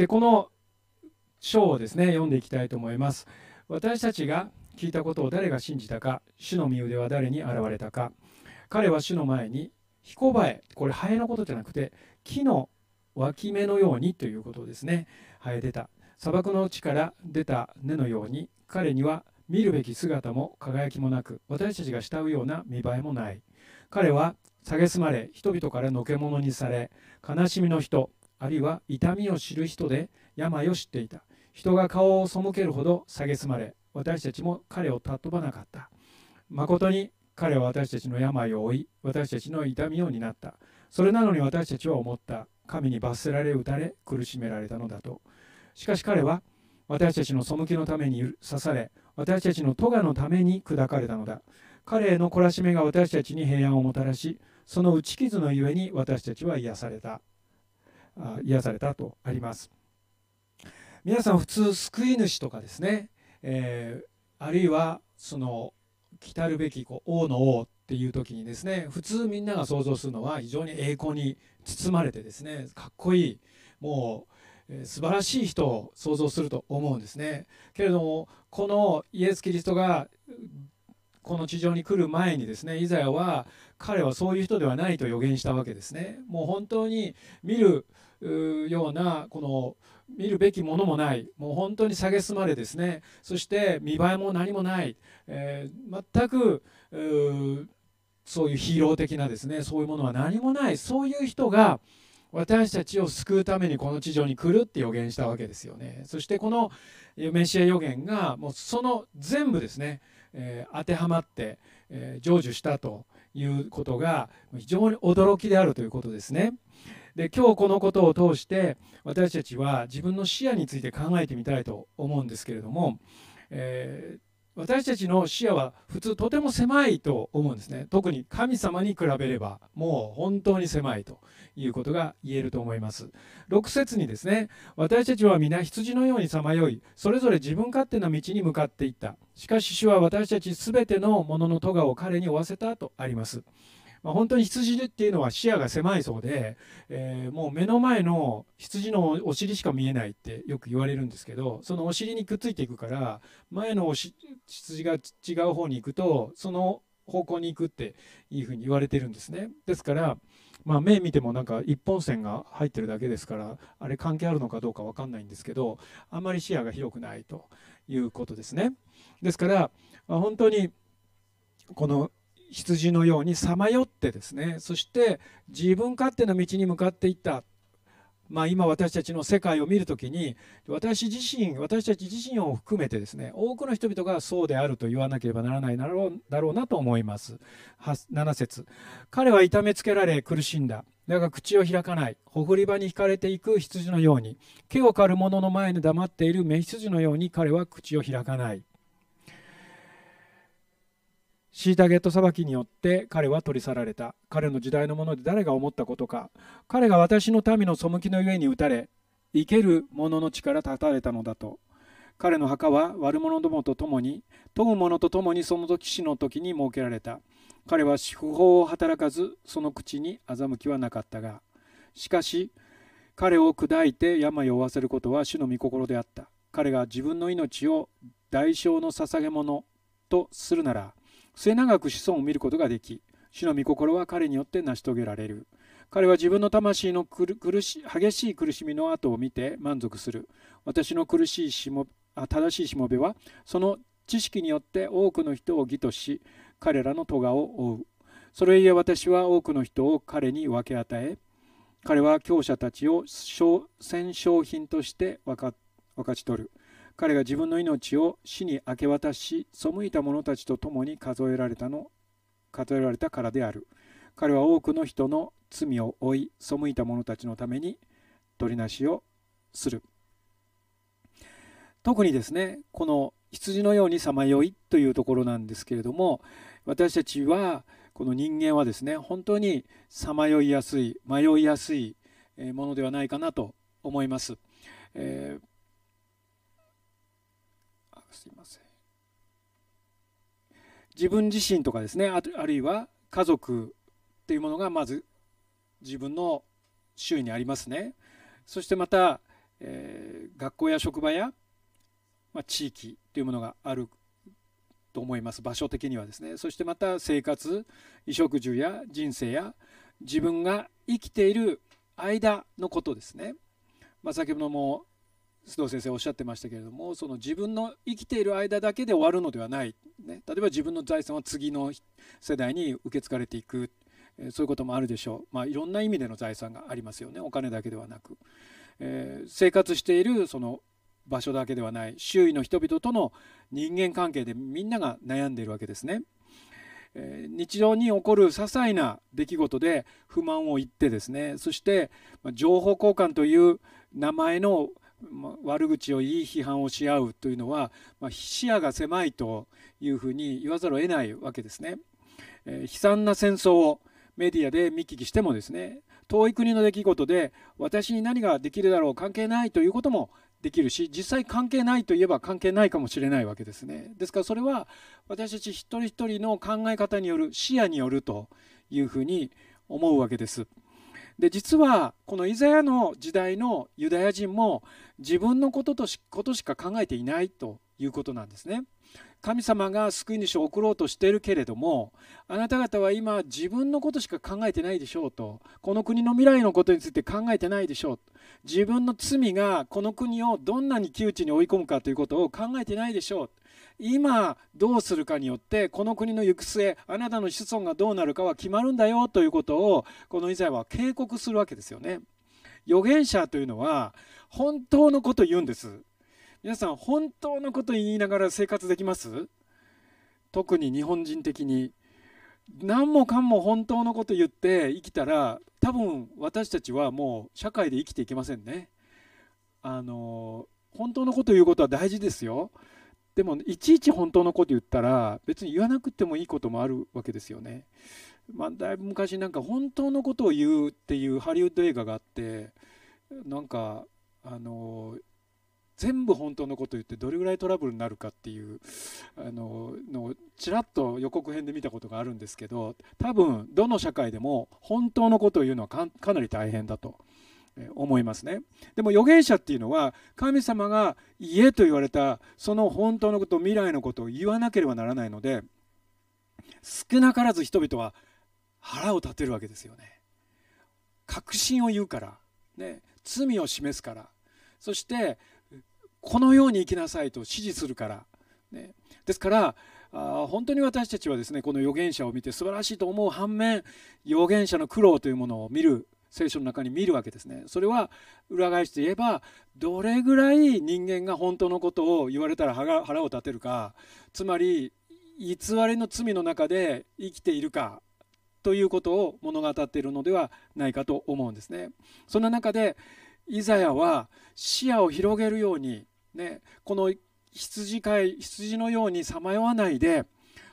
でこの章をですね読んでいきたいと思います。私たちが聞いたことを誰が信じたか主の身腕は誰に現れたか。彼は主の前に彦バエこれハエのことじゃなくて木の脇芽のようにということですね生え出た。砂漠の地から出た根のように彼には見るべき姿も輝きもなく私たちが慕うような見栄えもない。彼は蔑まれ人々からのけ者にされ悲しみの人あるいは痛みを知る人で病を知っていた。人が顔を背けるほど蔑まれ私たちも彼を尊ばなかった。誠に彼は私たちの病を負い私たちの痛みを担った。それなのに私たちは思った。神に罰せられ打たれ苦しめられたのだと。しかし彼は私たちの背きのために刺され私たちの咎のために砕かれたのだ。彼への懲らしめが私たちに平安をもたらしその打ち傷のゆえに私たちは癒された。癒されたとあります。皆さん普通救い主とかですね、えー、あるいはその来るべきこう王の王っていう時にですね普通みんなが想像するのは非常に栄光に包まれてですねかっこいいもう、素晴らしい人を想像すると思うんですね。けれどもこのイエス・キリストがこの地上に来る前にですねイザヤは彼はそういう人ではないと予言したわけですね。もう本当に見るようなこの見るべきものもない。もう本当に蔑まれですね。そして見栄えも何もない、えー、全くそういうヒーロー的なですね。そういうものは何もない。そういう人が私たちを救うためにこの地上に来るって予言したわけですよね。そしてこのメシア予言がもうその全部ですね、えー、当てはまって、えー、成就したということが非常に驚きであるということですね。で今日このことを通して私たちは自分の視野について考えてみたいと思うんですけれども、えー、私たちの視野は普通とても狭いと思うんですね。特に神様に比べればもう本当に狭いということが言えると思います。6節にですね私たちは皆羊のようにさまよいそれぞれ自分勝手な道に向かっていった。しかし主は私たち全てのものの咎を彼に負わせたとあります。まあ、本当に羊っていうのは視野が狭いそうで、えー、もう目の前の羊のお尻しか見えないってよく言われるんですけどそのお尻にくっついていくから前のおし羊が違う方に行くとその方向に行くっていうふうに言われてるんですね。ですからまあ、目見てもなんか一本線が入ってるだけですからあれ関係あるのかどうか分かんないんですけどあんまり視野が広くないということですね。ですから、まあ、本当にこの羊のようにさまよってですね。そして自分勝手な道に向かっていった。まあ、今私たちの世界を見るときに私自身私たち自身を含めてですね多くの人々がそうであると言わなければならないだろうだろうなと思います。7節。彼は痛めつけられ苦しんだ。だが口を開かない。ほふり場に引かれていく羊のように。毛を刈る者の前に黙っている雌羊のように彼は口を開かない。シータゲット裁きによって彼は取り去られた。彼の時代のもので誰が思ったことか。彼が私の民の背きの上に打たれ生ける者の力立たれたのだと。彼の墓は悪者どもと共に研ぐ者と共にその時死の時に設けられた。彼は不法を働かずその口に欺きはなかったが。しかし彼を砕いて病を負わせることは主の御心であった。彼が自分の命を代償の捧げ物とするなら末永く子孫を見ることができ主の御心は彼によって成し遂げられる。彼は自分の魂の苦し激しい苦しみの後を見て満足する。私の苦しいしも正しいしもべはその知識によって多くの人を義とし彼らの咎を負う。それゆえ私は多くの人を彼に分け与え彼は強者たちを戦勝品として分か分かち取る。彼が自分の命を死に明け渡し背いた者たちと共に数えられたの数えられたからである彼は多くの人の罪を負い背いた者たちのために取りなしをする特にですねこの羊のようにさまよいというところなんですけれども私たちはこの人間はですね本当にさまよいやすい迷いやすいものではないかなと思います。えーすいません。自分自身とかですねあるいは家族っていうものがまず自分の周囲にありますね。そしてまた、えー、学校や職場や、まあ、地域というものがあると思います。場所的にはですね。そしてまた生活衣食住や人生や自分が生きている間のことですね、まあ、先ほども須藤先生おっしゃってましたけれどもその自分の生きている間だけで終わるのではない、ね、例えば自分の財産は次の世代に受け継がれていく。そういうこともあるでしょう、まあ、いろんな意味での財産がありますよね。お金だけではなく、えー、生活しているその場所だけではない。周囲の人々との人間関係でみんなが悩んでいるわけですね。え、日常に起こる些細な出来事で不満を言ってですね。そして情報交換という名前の悪口を言い批判をし合うというのは、まあ、視野が狭いというふうに言わざるを得ないわけですね。えー、悲惨な戦争をメディアで見聞きしてもですね遠い国の出来事で私に何ができるだろう関係ないということもできるし実際関係ないといえば関係ないかもしれないわけですねですからそれは私たち一人一人の考え方による視野によるというふうに思うわけですで実はこのイザヤの時代のユダヤ人も自分のこととしことしか考えていないということなんですね。神様が救い主を送ろうとしているけれどもあなた方は今自分のことしか考えてないでしょうとこの国の未来のことについて考えてないでしょう自分の罪がこの国をどんなに窮地に追い込むかということを考えてないでしょう今どうするかによってこの国の行く末あなたの子孫がどうなるかは決まるんだよということをこのイザヤは警告するわけですよね。預言者というのは本当のこと言うんです。皆さん本当のこと言いながら生活できます？特に日本人的に。何もかんも本当のこと言って生きたら多分私たちはもう社会で生きていけませんね。あの本当のこと言うことは大事ですよ。でもいちいち本当のこと言ったら別に言わなくてもいいこともあるわけですよね。まあ、だいぶ昔なんか本当のことを言うっていうハリウッド映画があってなんかあの全部本当のこと言ってどれぐらいトラブルになるかっていうあののちらっと予告編で見たことがあるんですけど多分どの社会でも本当のことを言うのはかなり大変だと。思いますね。でも預言者っていうのは神様が言えと言われたその本当のこと未来のことを言わなければならないので少なからず人々は腹を立てるわけですよね。確信を言うから、ね、罪を示すからそしてこのように生きなさいと指示するから、ね、ですからあ本当に私たちはですねこの預言者を見て素晴らしいと思う反面預言者の苦労というものを見る聖書の中に見るわけですね。それは裏返して言えばどれぐらい人間が本当のことを言われたら腹を立てるかつまり偽りの罪の中で生きているかということを物語っているのではないかと思うんですね。そんな中でイザヤは視野を広げるように、ね、この羊飼い羊のようにさまよわないで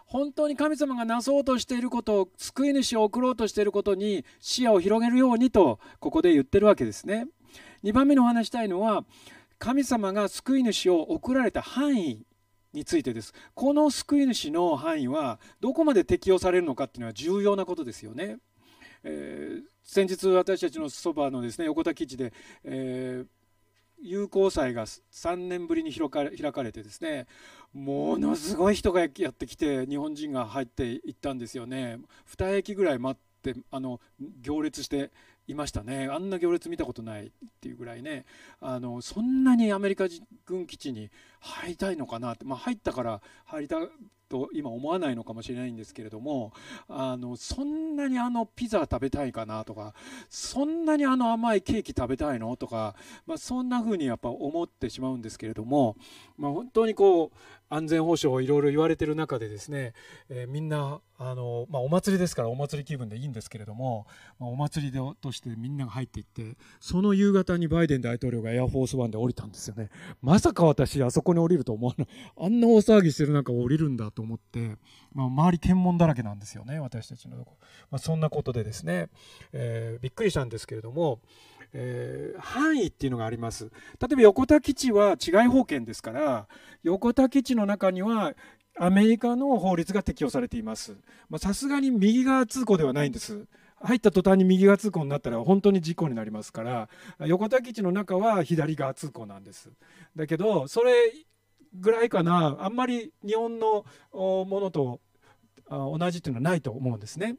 本当に神様がなそうとしていることを救い主を送ろうとしていることに視野を広げるようにとここで言ってるわけですね。2番目のお話したいのは神様が救い主を送られた範囲についてです。この救い主の範囲はどこまで適用されるのかっていうのは重要なことですよね。えー、先日私たちのそばのですね横田基地で、えー友好祭が3年ぶりに開かれてですねものすごい人がやってきて日本人が入っていったんですよね。2駅ぐらい待ってあの行列していましたね。あんな行列見たことないっていうぐらいね。あのそんなにアメリカ軍基地に入りたいのかなって、まあ、入ったから入りたと今思わないのかもしれないんですけれどもあのそんなにあのピザ食べたいかなとかそんなにあの甘いケーキ食べたいのとか、まあ、そんな風にやっぱ思ってしまうんですけれども、まあ、本当にこう安全保障をいろいろ言われてる中でですね、えー、みんなあの、まあ、お祭りですからお祭り気分でいいんですけれども、まあ、お祭りでとしてみんなが入っていってその夕方にバイデン大統領がエアフォースワンで降りたんですよね。まさか私あそこに降りると思わない。あんな大騒ぎしてる中降りるんだと思って、まあ、周り検問だらけなんですよね私たちのとこ、まあ、そんなことでですね、えー、びっくりしたんですけれどもえー、範囲っていうのがあります。例えば横田基地は治外法権ですから横田基地の中にはアメリカの法律が適用されています。さすがに右側通行ではないんです。入った途端に右が通行になったら本当に事故になりますから横田基地の中は左が通行なんです。だけどそれぐらいかな。あんまり日本のものと同じっていうのはないと思うんですね。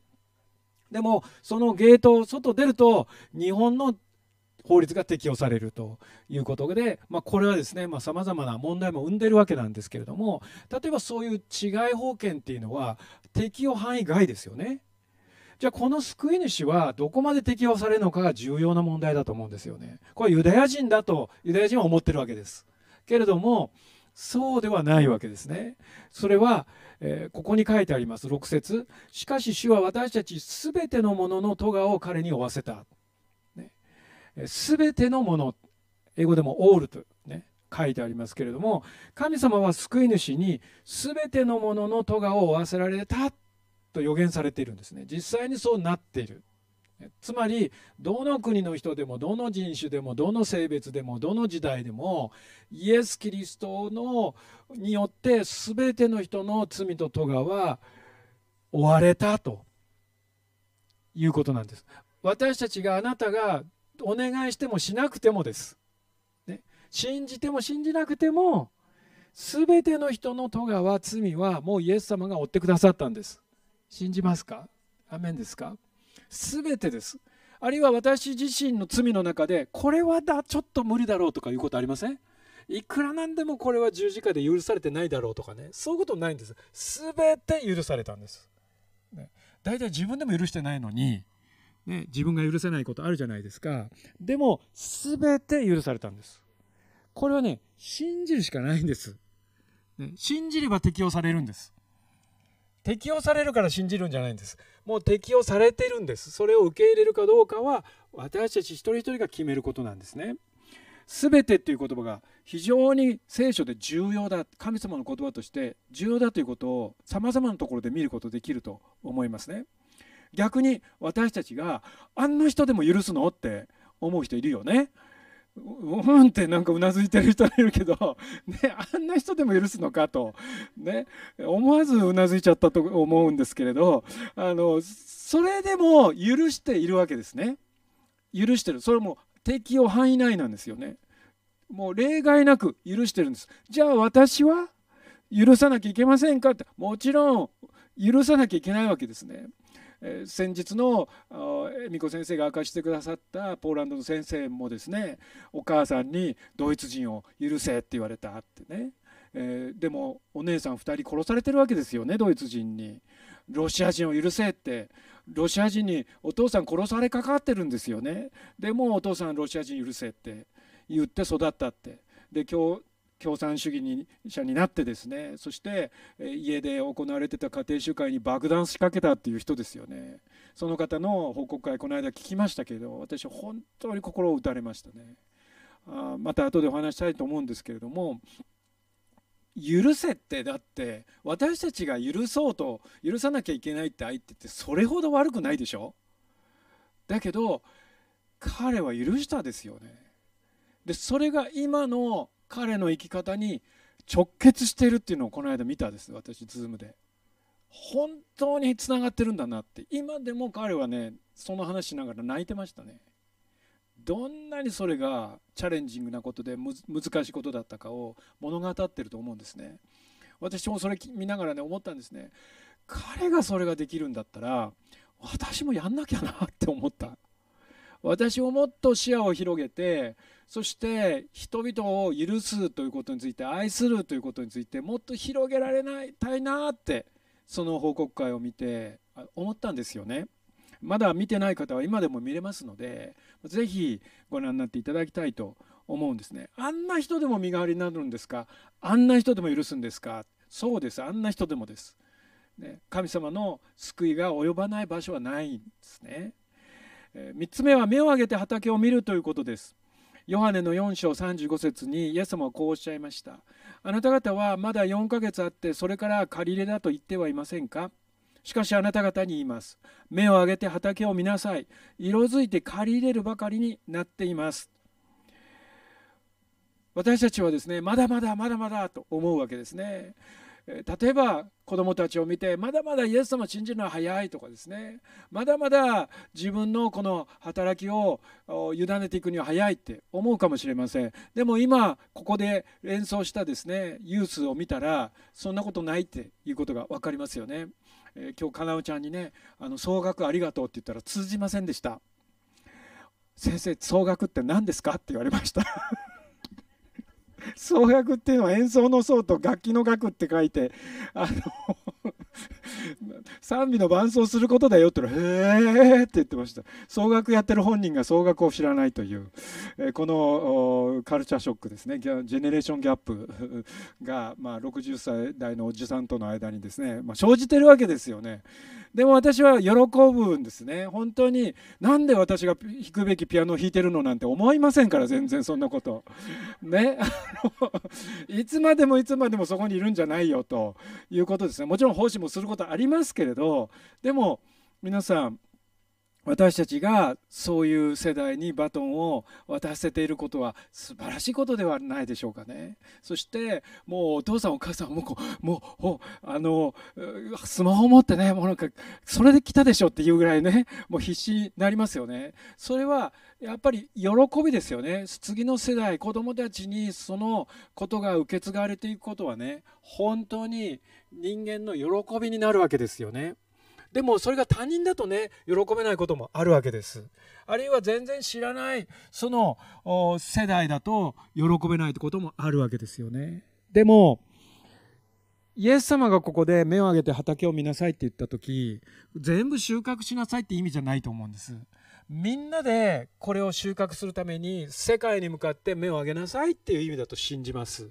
でもそのゲートを外出ると日本の法律が適用されるということで、まあ、これはですねさまざ、まな問題も生んでるわけなんですけれども例えばそういう違い法権っていうのは適用範囲外ですよね。じゃあこの救い主はどこまで適用されるのかが重要な問題だと思うんですよね。これユダヤ人だとユダヤ人は思ってるわけです。けれどもそうではないわけですね。それは、えー、ここに書いてあります6節しかし主は私たちすべてのものの咎を彼に負わせた。すべ、てのもの英語でもオールとね書いてありますけれども神様は救い主にすべてのものの咎を負わせられたと予言されているんですね。実際にそうなっている。つまりどの国の人でもどの人種でもどの性別でもどの時代でもイエス・キリストのによって全ての人の罪と咎は追われたということなんです。私たちがあなたがお願いしてもしなくてもです、ね、信じても信じなくても全ての人の咎は罪はもうイエス様が追ってくださったんです。信じますか？アメンですか？全てです。あるいは私自身の罪の中でこれはだちょっと無理だろうとかいうことありません？いくらなんでもこれは十字架で許されてないだろうとかね。そういうことないんです。全て許されたんです、ね、大体自分でも許してないのに、ね、自分が許せないことあるじゃないですか。でも全て許されたんです。これはね信じるしかないんです、ね、信じれば適用されるんです。適用されるから信じるんじゃないんです。もう適用されてるんです。それを受け入れるかどうかは私たち一人一人が決めることなんですね。全てっていう言葉が非常に聖書で重要だ。神様の言葉として重要だということをさまざまなところで見ることできると思いますね。逆に私たちがあんな人でも許すの？って思う人いるよね。うんってなんかうなずいてる人がいるけど、ね、あんな人でも許すのか？と、ね、思わずうなずいちゃったと思うんですけれどあのそれでも許しているわけですね。許してる。それも適用範囲内なんですよね。もう例外なく許してるんですじゃあ私は許さなきゃいけませんか？って。もちろん許さなきゃいけないわけですね。え先日の恵美子先生が明かしてくださったポーランドの先生もですねお母さんにドイツ人を許せって言われたってね、えー、でもお姉さん2人殺されてるわけですよねドイツ人に。ロシア人を許せって。ロシア人にお父さん殺されかかってるんですよね。でもお父さんロシア人許せって言って育ったって。で今日共産主義者になってですねそして家で行われてた家庭集会に爆弾仕掛けたっていう人ですよね。その方の報告会この間聞きましたけど私は本当に心を打たれましたね。あまた後でお話したいと思うんですけれども許せってだって私たちが許そうと許さなきゃいけないって相手ってそれほど悪くないでしょ？だけど彼は許したですよね。でそれが今の彼の生き方に直結しているっていうのをこの間見たです私ズームで。本当につながってるんだなって。今でも彼はねその話しながら泣いてましたね。どんなにそれがチャレンジングなことで難しいことだったかを物語ってると思うんですね。私もそれ見ながらね思ったんですね。彼がそれができるんだったら私もやんなきゃなって思った。私をもっと視野を広げてそして人々を許すということについて愛するということについてもっと広げられないたいなってその報告会を見て思ったんですよね。まだ見てない方は今でも見れますのでぜひご覧になっていただきたいと思うんですね。あんな人でも身代わりになるんですか？あんな人でも許すんですか？そうですあんな人でもです。神様の救いが及ばない場所はないんですね。3つ目は目を上げて畑を見るということです。ヨハネの4章35節にイエス様はこうおっしゃいました。あなた方はまだ4ヶ月あってそれから借り入れだと言ってはいませんか？しかしあなた方に言います。目を上げて畑を見なさい。色づいて借り入れるばかりになっています。私たちはですね、まだまだまだまだと思うわけですね。例えば子どもたちを見てまだまだイエス様を信じるのは早いとかですね。まだまだ自分のこの働きを委ねていくには早いって思うかもしれません。でも今ここで連想したですねユースを見たらそんなことないっていうことが分かりますよね、え、今日かなうちゃんにねあの総額ありがとうって言ったら通じませんでした。先生総額って何ですか？って言われました。奏楽っていうのは演奏の奏と楽器の楽って書いてあの賛美の伴奏することだよって言ったら「へえ」って言ってました。奏楽やってる本人が奏楽を知らないという、えこのカルチャーショックですね。ジェネレーションギャップが、まあ、60歳代のおじさんとの間にですね、まあ、生じてるわけですよね。でも私は喜ぶんですね。本当に。なんで私が弾くべきピアノを弾いてるのなんて思いませんから全然そんなこと。ね。いつまでもいつまでもそこにいるんじゃないよということですね。もちろん奉仕もすることありますけれどでも皆さん私たちがそういう世代にバトンを渡せていることは素晴らしいことではないでしょうかね。そしてもうお父さんお母さんもうもうあのスマホ持ってねもうなんかそれで来たでしょっていうぐらいねもう必死になりますよね。それはやっぱり喜びですよね。次の世代子供たちにそのことが受け継がれていくことはね本当に人間の喜びになるわけですよね。でもそれが他人だとね喜べないこともあるわけです。あるいは全然知らないその世代だと喜べないってこともあるわけですよね。でもイエス様がここで目を上げて畑を見なさいって言った時全部収穫しなさいって意味じゃないと思うんです。みんなでこれを収穫するために世界に向かって目を上げなさいっていう意味だと信じます。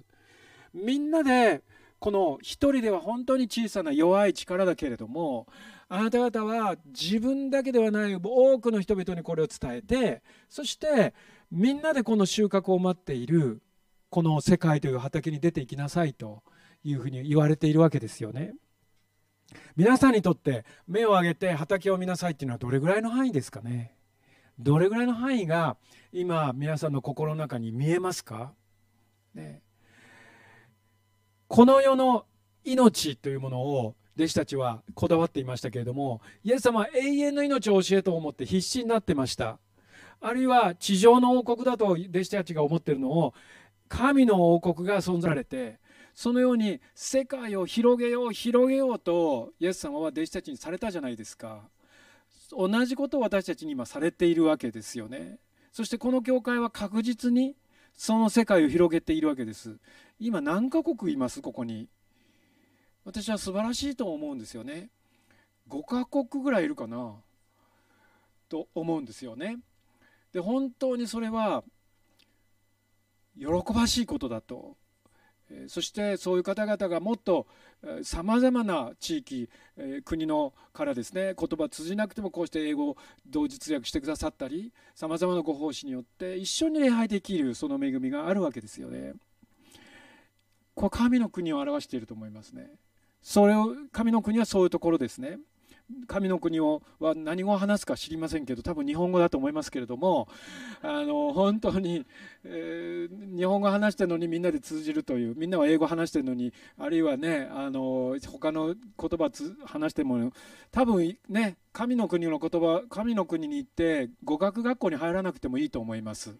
みんなでこの一人では本当に小さな弱い力だけれどもあなた方は自分だけではない多くの人々にこれを伝えてそしてみんなでこの収穫を待っているこの世界という畑に出ていきなさいというふうに言われているわけですよね。皆さんにとって目を上げて畑を見なさいっていうのはどれぐらいの範囲ですかね？どれぐらいの範囲が今皆さんの心の中に見えますか、ね、この世の命というものを弟子たちはこだわっていましたけれどもイエス様は永遠の命を教えと思って必死になってました。あるいは地上の王国だと弟子たちが思ってるのを神の王国が存在されてそのように世界を広げよう広げようとイエス様は弟子たちにされたじゃないですか。同じことを私たちに今されているわけですよね。そしてこの教会は確実にその世界を広げているわけです。今何カ国います？ここに。私は素晴らしいと思うんですよね5カ国ぐらいいるかな？と思うんですよねで本当にそれは喜ばしいことだとそしてそういう方々がもっとさまざまな地域国のからですね言葉通じなくてもこうして英語を同時通訳してくださったりさまざまなご奉仕によって一緒に礼拝できるその恵みがあるわけですよね。これ神の国を表していると思いますね。それを神の国はそういうところですね。神の国をは何語を話すか知りませんけど多分日本語だと思いますけれどもあの本当に、えー、日本語話してるのにみんなで通じるというみんなは英語話してるのにあるいはねあの他の言葉話しても多分ね神の国の言葉神の国に行って語学学校に入らなくてもいいと思います。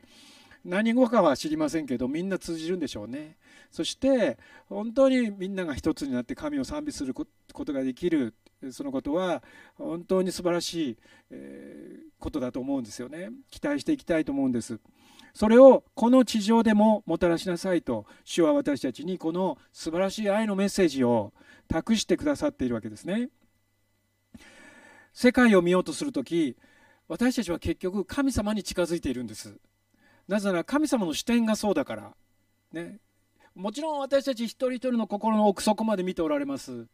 何語かは知りませんけどみんな通じるんでしょうね。そして本当にみんなが一つになって神を賛美することができるそのことは本当に素晴らしいことだと思うんですよね。期待していきたいと思うんです。それをこの地上でももたらしなさいと主は私たちにこの素晴らしい愛のメッセージを託してくださっているわけですね。世界を見ようとする時私たちは結局神様に近づいているんです。なぜなら神様の視点がそうだから、ね、もちろん私たち一人一人の心の奥底まで見ておられます。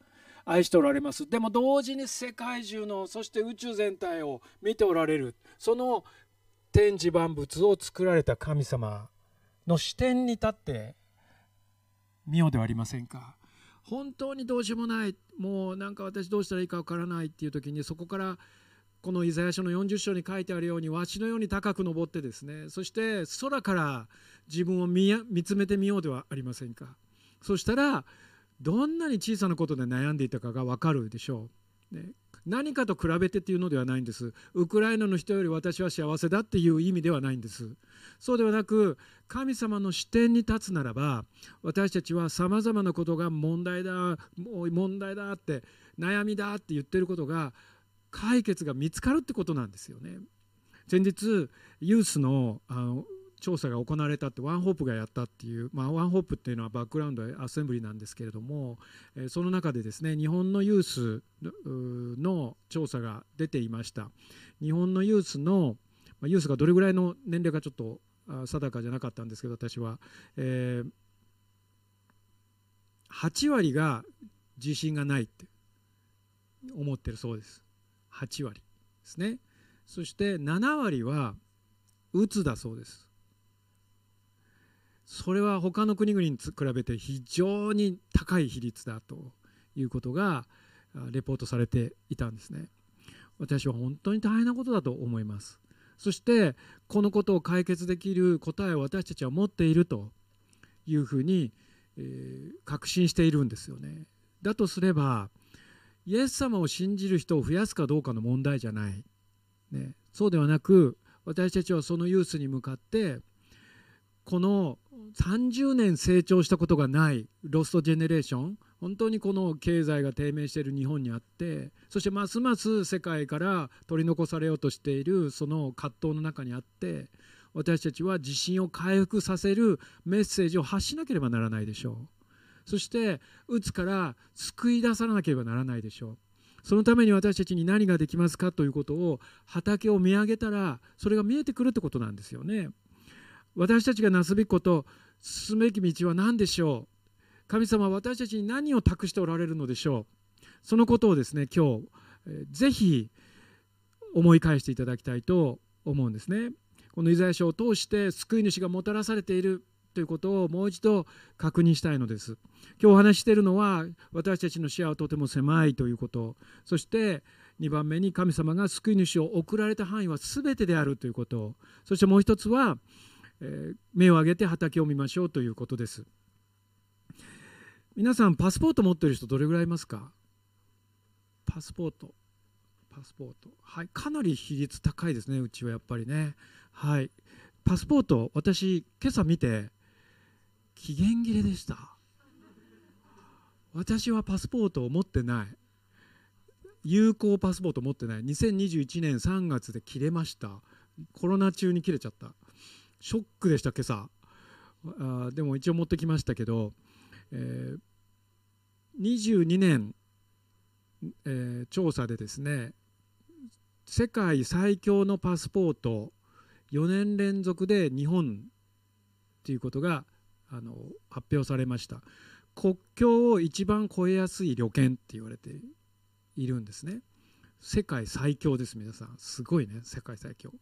愛しておられます。でも同時に世界中のそして宇宙全体を見ておられる。その天地万物を作られた神様の視点に立って見ようではありませんか。本当にどうしようもない。もうなんか私どうしたらいいかわからないっていう時にそこからこのイザヤ書の40章に書いてあるようにわしのように高く登ってですねそして空から自分を見つめてみようではありませんか？そしたらどんなに小さなことで悩んでいたかが分かるでしょう。ね、何かと比べてっていうのではないんです。ウクライナの人より私は幸せだっていう意味ではないんです。そうではなく神様の視点に立つならば私たちはさまざまなことが問題だもう問題だって悩みだって言ってることが解決が見つかるってことなんですよね。先日ユースのあの調査が行われたってワンホープがやったっていう、まあ、ワンホープっていうのはバックグラウンドアセンブリなんですけれども、えその中でですね日本のユースの調査が出ていました。日本のユースのまユースがどれぐらいの年齢かちょっと定かじゃなかったんですけど私は、えー、8割が自信がないって思ってるそうです。8割ですね。そして7割はうつだそうです。それは他の国々に比べて非常に高い比率だということがレポートされていたんですね。私は本当に大変なことだと思います。そしてこのことを解決できる答えを私たちは持っているというふうに、えー、確信しているんですよね。だとすればイエス様を信じる人を増やすかどうかの問題じゃない、ね、そうではなく私たちはそのユースに向かってこの30年成長したことがないロストジェネレーション本当にこの経済が低迷している日本にあってそしてますます世界から取り残されようとしているその葛藤の中にあって私たちは自信を回復させるメッセージを発しなければならないでしょう。そしてうつから救い出さなければならないでしょう。そのために私たちに何ができますかということを畑を見上げたらそれが見えてくるってことなんですよね。私たちがなすべきこと進むべき道は何でしょう。神様は私たちに何を託しておられるのでしょう。そのことをですね今日ぜひ思い返していただきたいと思うんですね。このイザヤ書を通して救い主がもたらされているということをもう一度確認したいのです。今日お話しているのは私たちの視野はとても狭いということ。そして2番目に神様が救い主を送られた範囲は全てであるということ。そしてもう一つはえ目を上げて畑を見ましょうということです。皆さんパスポート持ってる人どれぐらいいますか？パスポート。パスポート。はいかなり比率高いですねうちはやっぱりね。はい。パスポート私今朝見て期限切れでした。私はパスポートを持ってない。有効パスポート持ってない。2021年3月で切れました。コロナ中に切れちゃった。ショックでした今朝。あでも一応持ってきましたけど、えー、22年、えー、調査でですね世界最強のパスポート4年連続で日本ということがあの発表されました。国境を一番越えやすい旅券って言われているんですね。世界最強です皆さん。すごいね世界最強。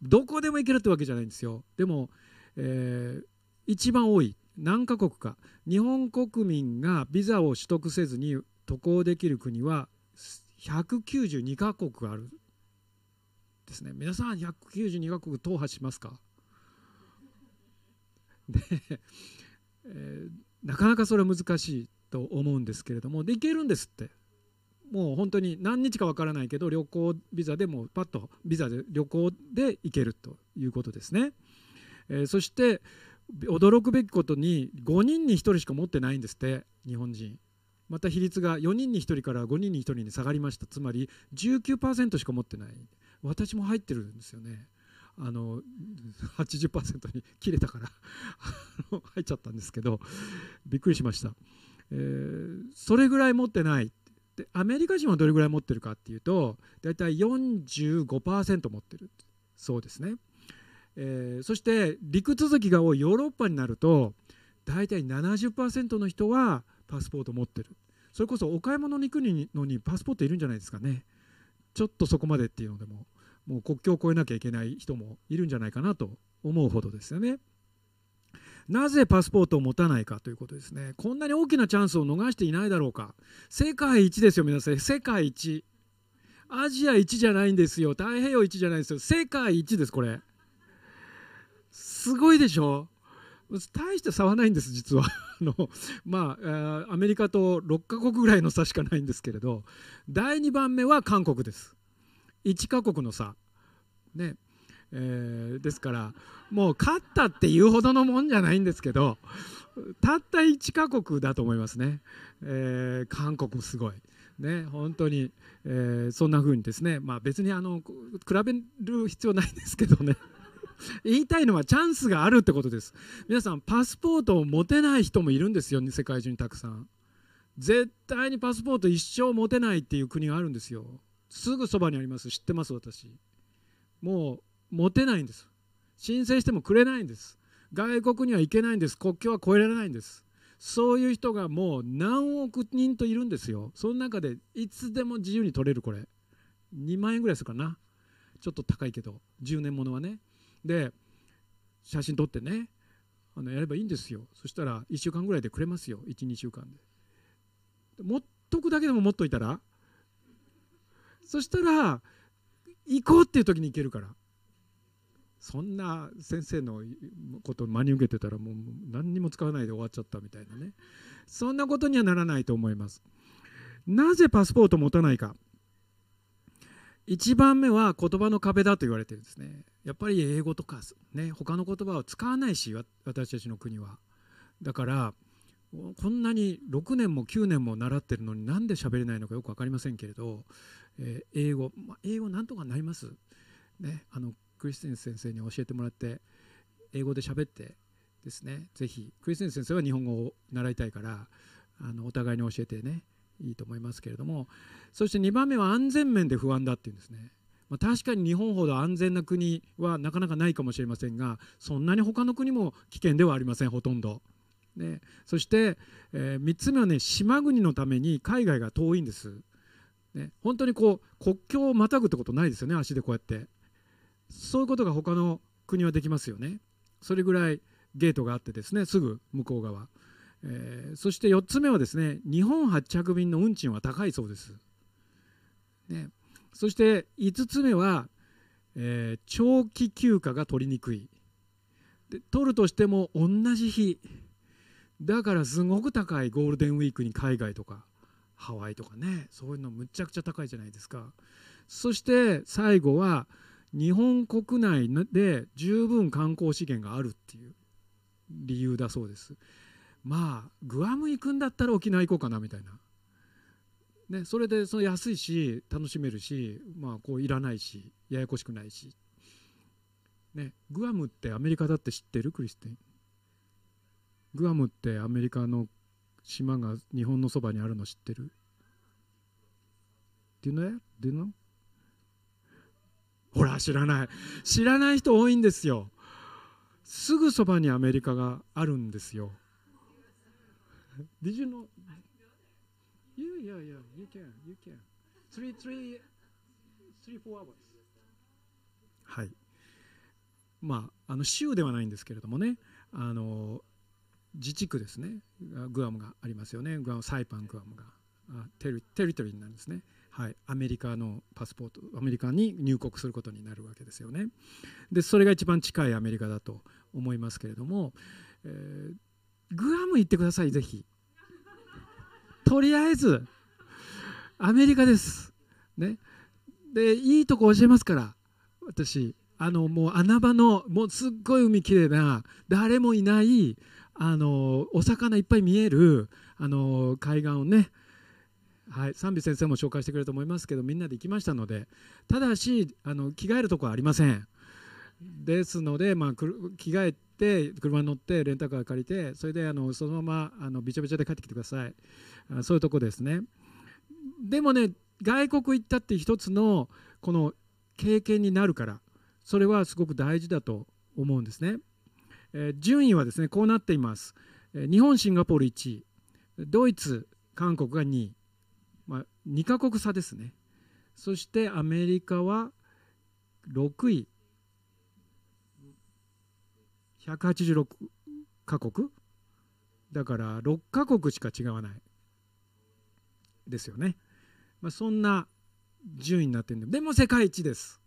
どこでも行けるってわけじゃないんですよ。でも、えー、一番多い何カ国か。日本国民がビザを取得せずに渡航できる国は192カ国あるですね。皆さん192カ国踏破しますか？で、えー、なかなかそれは難しいと思うんですけれどもで行けるんですってもう本当に何日かわからないけど旅行ビザでもパッとビザで旅行で行けるということですね。えー、そして驚くべきことに5人に1人しか持ってないんですって日本人。また比率が4人に1人から5人に1人に下がりましたつまり19%しか持ってない私も入ってるんですよねあの80%に切れたから入っちゃったんですけどびっくりしました、えー、それぐらい持ってない。でアメリカ人はどれぐらい持ってるかっていうと大体45%持ってる。そうですね、えー、そして陸続きが多い。ヨーロッパになると大体70%の人はパスポート持ってる。それこそお買い物に行くのにパスポートいるんじゃないですかね。ちょっとそこまでっていうのでも。もう国境を越えなきゃいけない人もいるんじゃないかなと思うほどですよね。なぜパスポートを持たないかということですね。こんなに大きなチャンスを逃していないだろうか。世界一ですよ皆さん。世界一。アジア一じゃないんですよ。太平洋一じゃないですよ。世界一ですこれ。すごいでしょ。大して差はないんです実は。あのまあアメリカと6カ国ぐらいの差しかないんですけれど。第2番目は韓国です。1カ国の差。ね。えー、ですからもう勝ったっていうほどのもんじゃないんですけどたった1カ国だと思いますね、えー、韓国すごい。ね。本当に、えー、そんな風にですね。まあ別にあの比べる必要ないんですけどね。言いたいのはチャンスがあるってことです。皆さんパスポートを持てない人もいるんですよね世界中にたくさん。絶対にパスポート一生持てないっていう国があるんですよ。すぐそばにあります。知ってます私。もう持てないんです。申請してもくれないんです。外国には行けないんです。国境は越えられないんです。そういう人がもう何億人といるんですよ。その中でいつでも自由に取れるこれ。2万円ぐらいするかな。ちょっと高いけど。10年ものはね。で写真撮ってね。あのやればいいんですよ。そしたら1週間ぐらいでくれますよ。12週間で。持っとくだけでも持っといたらそしたら行こうっていう時に行けるから。そんな先生のことを真に受けてたらもう何にも使わないで終わっちゃったみたいなね。そんなことにはならないと思います。なぜパスポートを持たないか。1番目は言葉の壁だと言われてるんですね。やっぱり英語とかね他の言葉を使わないし私たちの国は。だからこんなに6年も9年も習ってるのになんで喋れないのかよく分かりませんけれど、えー、英語、まあ、英語なんとかなります、ね、あのクリステン先生に教えてもらって英語で喋ってですねぜひクリステン先生は日本語を習いたいからあのお互いに教えてねいいと思いますけれどもそして2番目は安全面で不安だっていうんですね、まあ、確かに日本ほど安全な国はなかなかないかもしれませんがそんなに他の国も危険ではありませんほとんど。ね、そして、えー、3つ目はね島国のために海外が遠いんです。ね、本当にこう国境をまたぐってことないですよね足でこうやって。そういうことが他の国はできますよね。それぐらいゲートがあってですねすぐ向こう側。えー、そして4つ目はですね日本発着便の運賃は高いそうです。ね、そして5つ目は、えー、長期休暇が取りにくい。で取るとしても同じ日。だからすごく高いゴールデンウィークに海外とか。ハワイとかねそういうのむちゃくちゃ高いじゃないですか。そして最後は日本国内で十分観光資源があるっていう理由だそうです。まあグアム行くんだったら沖縄行こうかなみたいな、ね、それでその安いし楽しめるし、まあ、こういらないしややこしくないし、ね、グアムってアメリカだって知ってる？クリスティン。グアムってアメリカの島が日本のそばにあるの知ってる Do you know? that? Do you know? ほら知らない知らない人多いんですよすぐそばにアメリカがあるんですよ Did you know? Yeah, yeah, yeah. You can, you can. Three, three, three, four hours. はい。まあ、あの州ではないんですけれどもね、あの自治区ですね、グアムがありますよね、グアム、サイパン、グアムがあテリテリトリーになるんですね。はい、アメリカのパスポートアメリカに入国することになるわけですよね。でそれが一番近いアメリカだと思いますけれども、えー、グアム行ってください、ぜひ。とりあえず、アメリカです。ね。で、いいとこ教えますから、私。あの、もう穴場の、もうすっごい海きれいな、誰もいない、あの、お魚いっぱい見える、あの、海岸をね、はい、賛美先生も紹介してくれると思いますけどみんなで行きましたのでただしあの着替えるとこはありません。ですので、まあ、着替えて車に乗ってレンタカー借りてそれであのそのままあのびちょびちょで帰ってきてください。あそういうとこですね。でもね外国行ったって一つのこの経験になるからそれはすごく大事だと思うんですね、え、順位はですねこうなっています、え、日本シンガポール1位。ドイツ韓国が2位、まあ、2カ国差ですね。そしてアメリカは6位。186カ国。だから6カ国しか違わない。ですよね、まあ、そんな順位になってるんで。でも世界一です。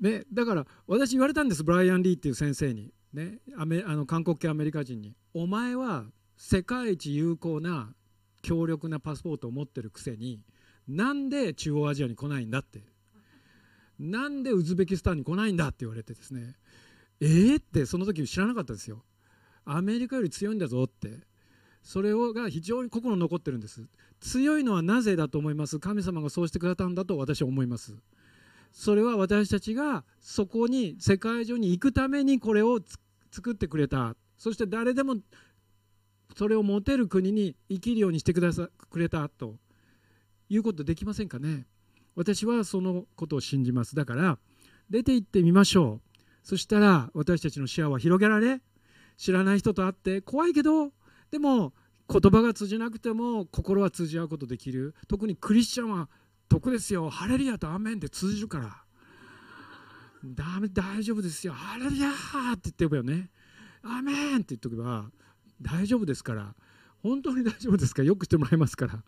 ね、だから私言われたんですブライアン・リーっていう先生に、ね、アメあの韓国系アメリカ人に「お前は世界一有効な強力なパスポートを持ってるくせになんで中央アジアに来ないんだって。なんでウズベキスタンに来ないんだって言われてですね。えー、ってその時知らなかったですよ。アメリカより強いんだぞって。それをが非常に心残ってるんです。強いのはなぜだと思います？神様がそうしてくれたんだと私は思います。それは私たちがそこに世界中に行くためにこれを作ってくれた。そして誰でもそれを持てる国に生きるようにしてくださくれたと。いうことできませんかね。私はそのことを信じます。だから出て行ってみましょう。そしたら私たちの視野は広げられ知らない人と会って怖いけどでも言葉が通じなくても心は通じ合うことできる。特にクリスチャンは得ですよ。ハレルヤとアメンって通じるから。ダメ大丈夫ですよ。ハレルヤーって言っておけばよね。アメンって言っておけば大丈夫ですから。本当に大丈夫ですから。よくしてもらいますから。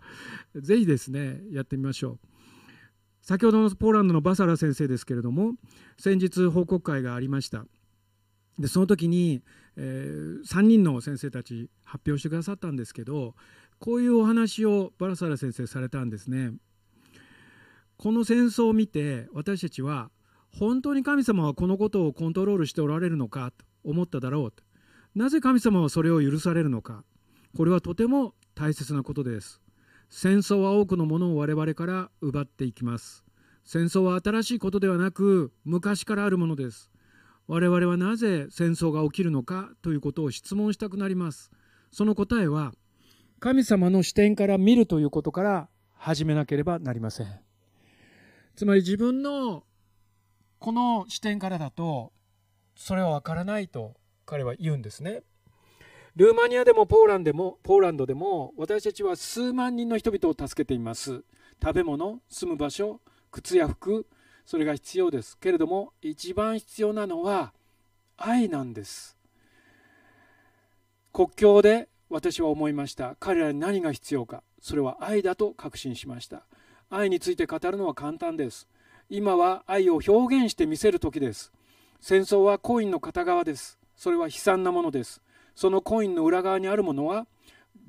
ぜひですねやってみましょう。先ほどのポーランドのバサラ先生ですけれども先日報告会がありました。でその時に、えー、3人の先生たち発表してくださったんですけどこういうお話をバラサラ先生されたんですね。この戦争を見て私たちは本当に神様はこのことをコントロールしておられるのかと思っただろうと。なぜ神様はそれを許されるのか。これはとても大切なことです。戦争は多くのものを我々から奪っていきます。戦争は新しいことではなく昔からあるものです。我々はなぜ戦争が起きるのかということを質問したくなります。その答えは神様の視点から見るということから始めなければなりません。つまり自分のこの視点からだとそれは分からないと彼は言うんですね。ルーマニアでもポーランドでもポーランドでも私たちは数万人の人々を助けています。食べ物、住む場所、靴や服、それが必要です。けれども一番必要なのは愛なんです。国境で私は思いました。彼らに何が必要か。それは愛だと確信しました。愛について語るのは簡単です。今は愛を表現してみせる時です。戦争はコインの片側です。それは悲惨なものです。そのコインの裏側にあるものは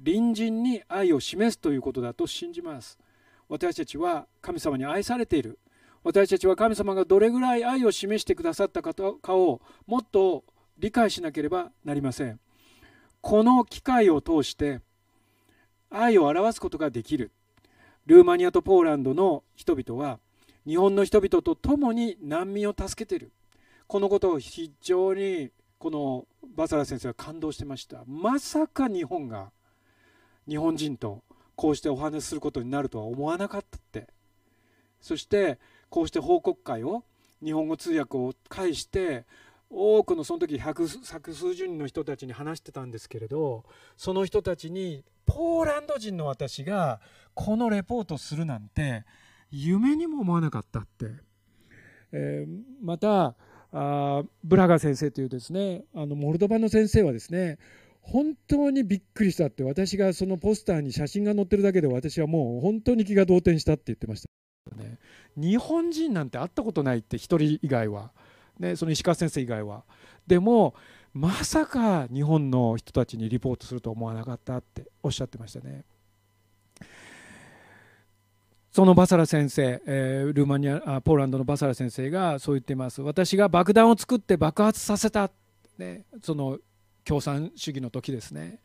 隣人に愛を示すということだと信じます。私たちは神様に愛されている。私たちは神様がどれぐらい愛を示してくださったかをもっと理解しなければなりません。この機会を通して愛を表すことができる。ルーマニアとポーランドの人々は日本の人々と共に難民を助けている。このことを非常にこのバサラ先生は感動してました。まさか日本が日本人とこうしてお話しすることになるとは思わなかったって。そしてこうして報告会を日本語通訳を介して多くのその時百数十人の人たちに話してたんですけれどその人たちにポーランド人の私がこのレポートするなんて夢にも思わなかったって、えー、またあブラガ先生というですねあのモルドバの先生はですね本当にびっくりしたって私がそのポスターに写真が載ってるだけで私はもう本当に気が動転したって言ってました、日本人なんて会ったことないって1人以外は、ね、その石川先生以外は。でもまさか日本の人たちにリポートすると思わなかったっておっしゃってましたね。そのバサラ先生、えー、ルーマニアポーランドのバサラ先生がそう言っています。私が爆弾を作って爆発させた、ね、その共産主義の時ですね。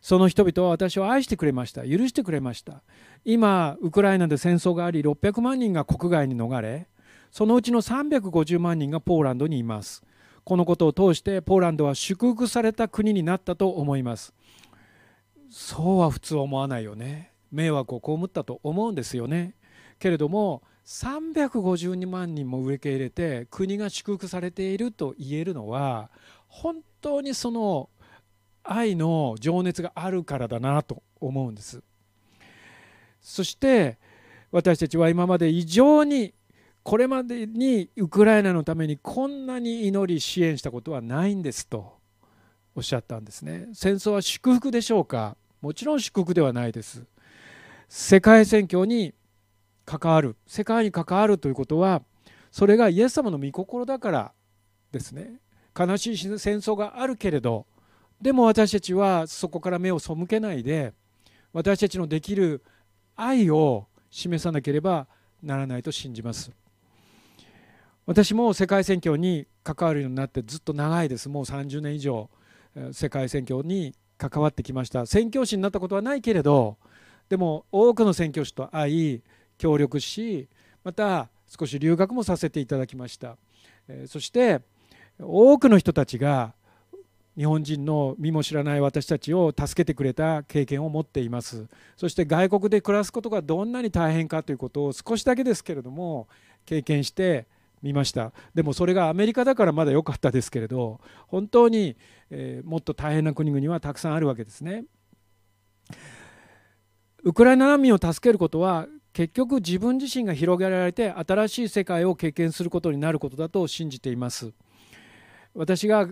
その人々は私を愛してくれました。許してくれました。今ウクライナで戦争があり600万人が国外に逃れそのうちの350万人がポーランドにいます。このことを通してポーランドは祝福された国になったと思います。そうは普通思わないよね。迷惑を被ったと思うんですよね。けれども352万人も受け入れて国が祝福されていると言えるのは本当にその愛の情熱があるからだなと思うんです。そして私たちは今まで異常にこれまでにウクライナのためにこんなに祈り支援したことはないんですとおっしゃったんですね。戦争は祝福でしょうか？もちろん祝福ではないです。世界選挙に関わる世界に関わるということはそれがイエス様の御心だからですね。悲しい戦争があるけれどでも私たちはそこから目を背けないで私たちのできる愛を示さなければならないと信じます。私も世界選挙に関わるようになってずっと長いです。もう30年以上世界選挙に関わってきました。宣教師になったことはないけれどでも多くの宣教師と会い協力しまた少し留学もさせていただきました。そして多くの人たちが日本人の身も知らない私たちを助けてくれた経験を持っています。そして外国で暮らすことがどんなに大変かということを少しだけですけれども経験してみました。でもそれがアメリカだからまだ良かったですけれど本当に、えー、もっと大変な国々はたくさんあるわけですね。ウクライナ難民を助けることは結局自分自身が広げられて新しい世界を経験することになることだと信じています。私が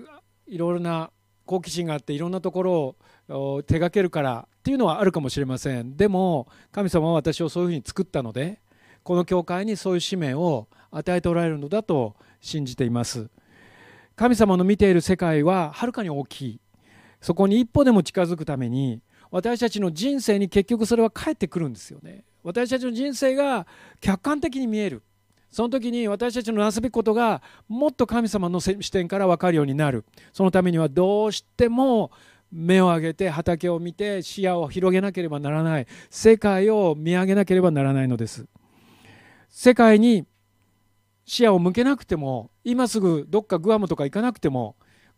いろいろな好奇心があっていろんなところを手がけるからっていうのはあるかもしれません。でも神様は私をそういうふうに作ったのでこの教会にそういう使命を与えておられるのだと信じています。神様の見ている世界ははるかに大きい。そこに一歩でも近づくために私たちの人生に結局それは返ってくるんですよね。私たちの人生が客観的に見える。その時に私たちのなすべきことがもっと神様の視点から分かるようになる。そのためにはどうしても目を上げて畑を見て視野を広げなければならない。世界を見上げなければならないのです。世界に視野を向けなくても今すぐどっかグアムとか行かなくても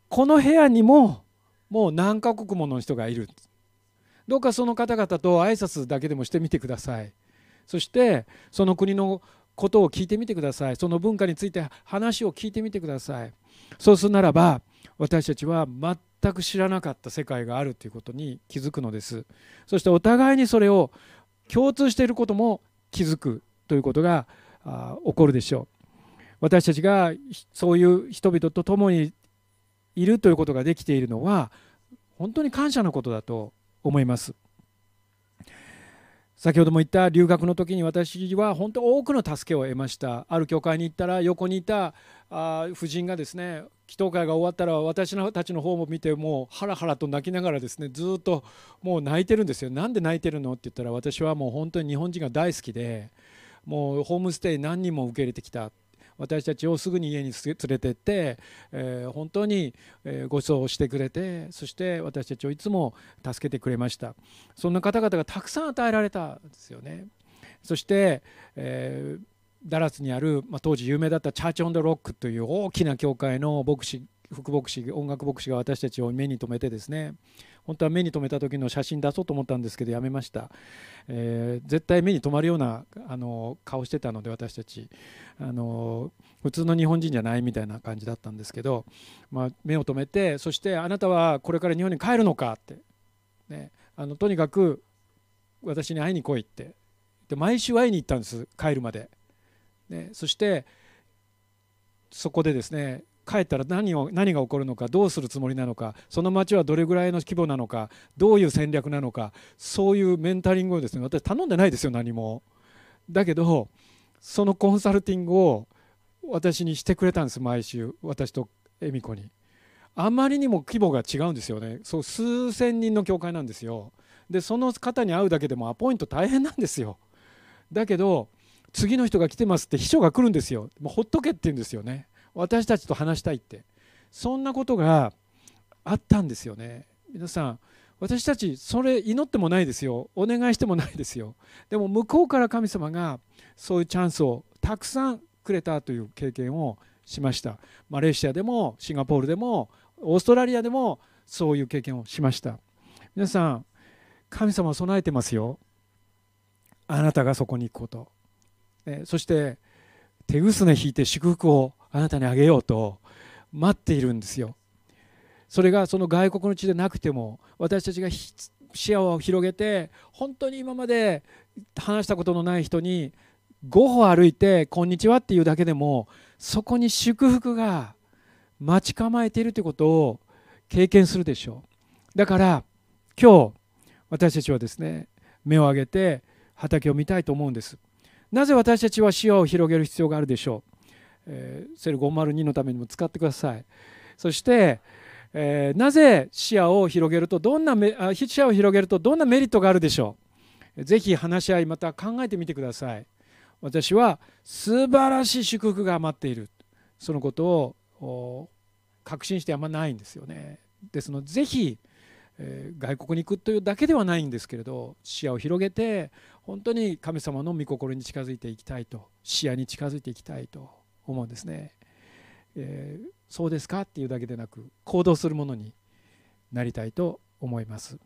この部屋にももう何カ国もの人がいる。どうかその方々と挨拶だけでもしてみてください。そしてその国のことを聞いてみてください。その文化について話を聞いてみてください。そうするならば私たちは全く知らなかった世界があるということに気づくのです。そしてお互いにそれを共通していることも気づくということが起こるでしょう。私たちがそういう人々と共にいるということができているのは本当に感謝のことだと思います。先ほども言った留学の時に私は本当多くの助けを得ました。ある教会に行ったら横にいたあ夫人がですね祈祷会が終わったら私たちの方も見てもうハラハラと泣きながらですねずっともう泣いてるんですよ。なんで泣いてるのって言ったら私はもう本当に日本人が大好きでもうホームステイ何人も受け入れてきた。私たちをすぐに家に連れてって、えー、本当にご馳走してくれてそして私たちをいつも助けてくれました。そんな方々がたくさん与えられたんですよね。そして、えー、ダラスにある、まあ、当時有名だったチャーチ・オン・ド・ロックという大きな教会の牧師副牧師音楽牧師が私たちを目に留めてですね本当は目に留めた時の写真出そうと思ったんですけどやめました、えー、絶対目に留まるようなあの顔してたので私たち。あの普通の日本人じゃないみたいな感じだったんですけど、まあ、目を留めてそしてあなたはこれから日本に帰るのか？って、ね、あのとにかく私に会いに来いって。で毎週会いに行ったんです帰るまで、ね、そしてそこでですね帰ったら何を何が起こるのかどうするつもりなのかその町はどれぐらいの規模なのかどういう戦略なのかそういうメンタリングをですね私頼んでないですよ何も。だけどそのコンサルティングを私にしてくれたんです毎週私と恵美子に。あまりにも規模が違うんですよねそう数千人の教会なんですよ。でその方に会うだけでもアポイント大変なんですよ。だけど次の人が来てますって秘書が来るんですよ。もうほっとけって言うんですよね。私たちと話したいって。そんなことがあったんですよね。皆さん私たちそれ祈ってもないですよ。お願いしてもないですよ。でも向こうから神様がそういうチャンスをたくさんくれたという経験をしました。マレーシアでもシンガポールでもオーストラリアでもそういう経験をしました。皆さん神様は備えてますよ。あなたがそこに行くこと、そして手ぐすね引いて祝福をあなたにあげようと待っているんですよ。それがその外国の地でなくても私たちが視野を広げて本当に今まで話したことのない人に5歩歩いて「こんにちは」っていうだけでもそこに祝福が待ち構えているということを経験するでしょう。だから今日私たちはですね目を上げて畑を見たいと思うんです。なぜ私たちは視野を広げる必要があるでしょう？えー、セル502のためにも使ってください。そして、えー、なぜ視野を広げるとどんな視野を広げるとどんなメリットがあるでしょう？ぜひ話し合いまた考えてみてください。私は素晴らしい祝福が待っている。そのことを確信してあんまないんですよね。ですのでぜひえー、外国に行くというだけではないんですけれど視野を広げて本当に神様の御心に近づいていきたいと視野に近づいていきたいと思うんですね、えー、そうですか？っていうだけでなく行動するものになりたいと思います。